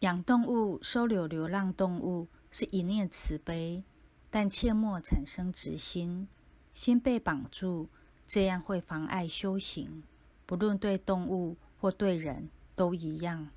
养动物收留流浪动物是一念慈悲但切莫产生执心心被绑住这样会妨碍修行。不论对动物或对人都一样。